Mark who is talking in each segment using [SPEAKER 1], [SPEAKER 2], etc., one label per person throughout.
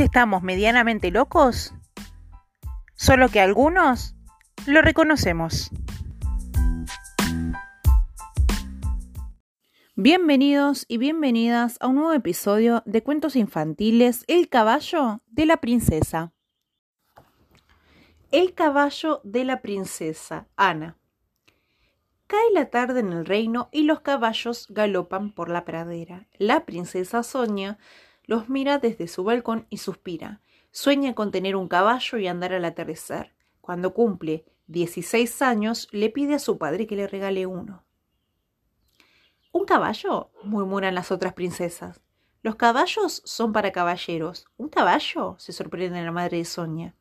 [SPEAKER 1] Estamos medianamente locos, solo que algunos lo reconocemos. Bienvenidos y bienvenidas a un nuevo episodio de Cuentos Infantiles El caballo de la princesa. El caballo de la princesa, Ana. Cae la tarde en el reino y los caballos galopan por la pradera. La princesa Sonia los mira desde su balcón y suspira. Sueña con tener un caballo y andar al atardecer. Cuando cumple 16 años, le pide a su padre que le regale uno. ¿Un caballo? murmuran las otras princesas. Los caballos son para caballeros. ¿Un caballo? se sorprende la madre de Sonia.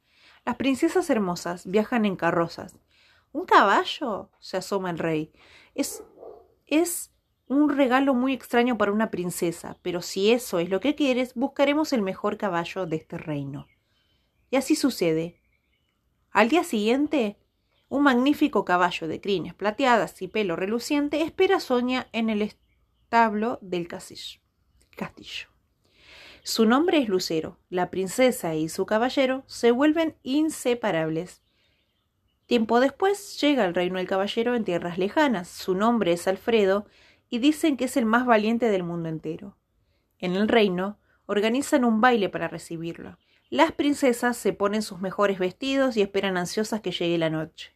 [SPEAKER 1] Las princesas hermosas viajan en carrozas. ¿Un caballo? se asoma el rey. Es. es un regalo muy extraño para una princesa, pero si eso es lo que quieres, buscaremos el mejor caballo de este reino. Y así sucede. Al día siguiente, un magnífico caballo de crines plateadas y pelo reluciente espera a Sonia en el establo del castillo. Su nombre es Lucero. La princesa y su caballero se vuelven inseparables. Tiempo después llega el reino del caballero en tierras lejanas. Su nombre es Alfredo y dicen que es el más valiente del mundo entero. En el reino organizan un baile para recibirlo. Las princesas se ponen sus mejores vestidos y esperan ansiosas que llegue la noche.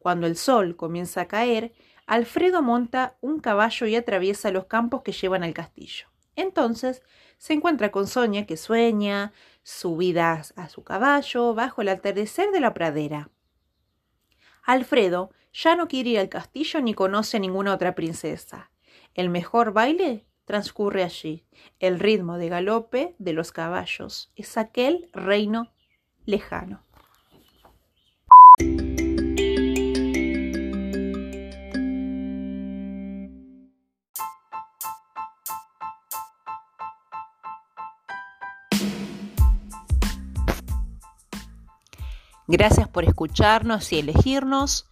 [SPEAKER 1] Cuando el sol comienza a caer, Alfredo monta un caballo y atraviesa los campos que llevan al castillo. Entonces se encuentra con Sonia que sueña, subida a su caballo bajo el atardecer de la pradera. Alfredo ya no quiere ir al castillo ni conoce a ninguna otra princesa. El mejor baile transcurre allí. El ritmo de galope de los caballos es aquel reino lejano. Gracias por escucharnos y elegirnos.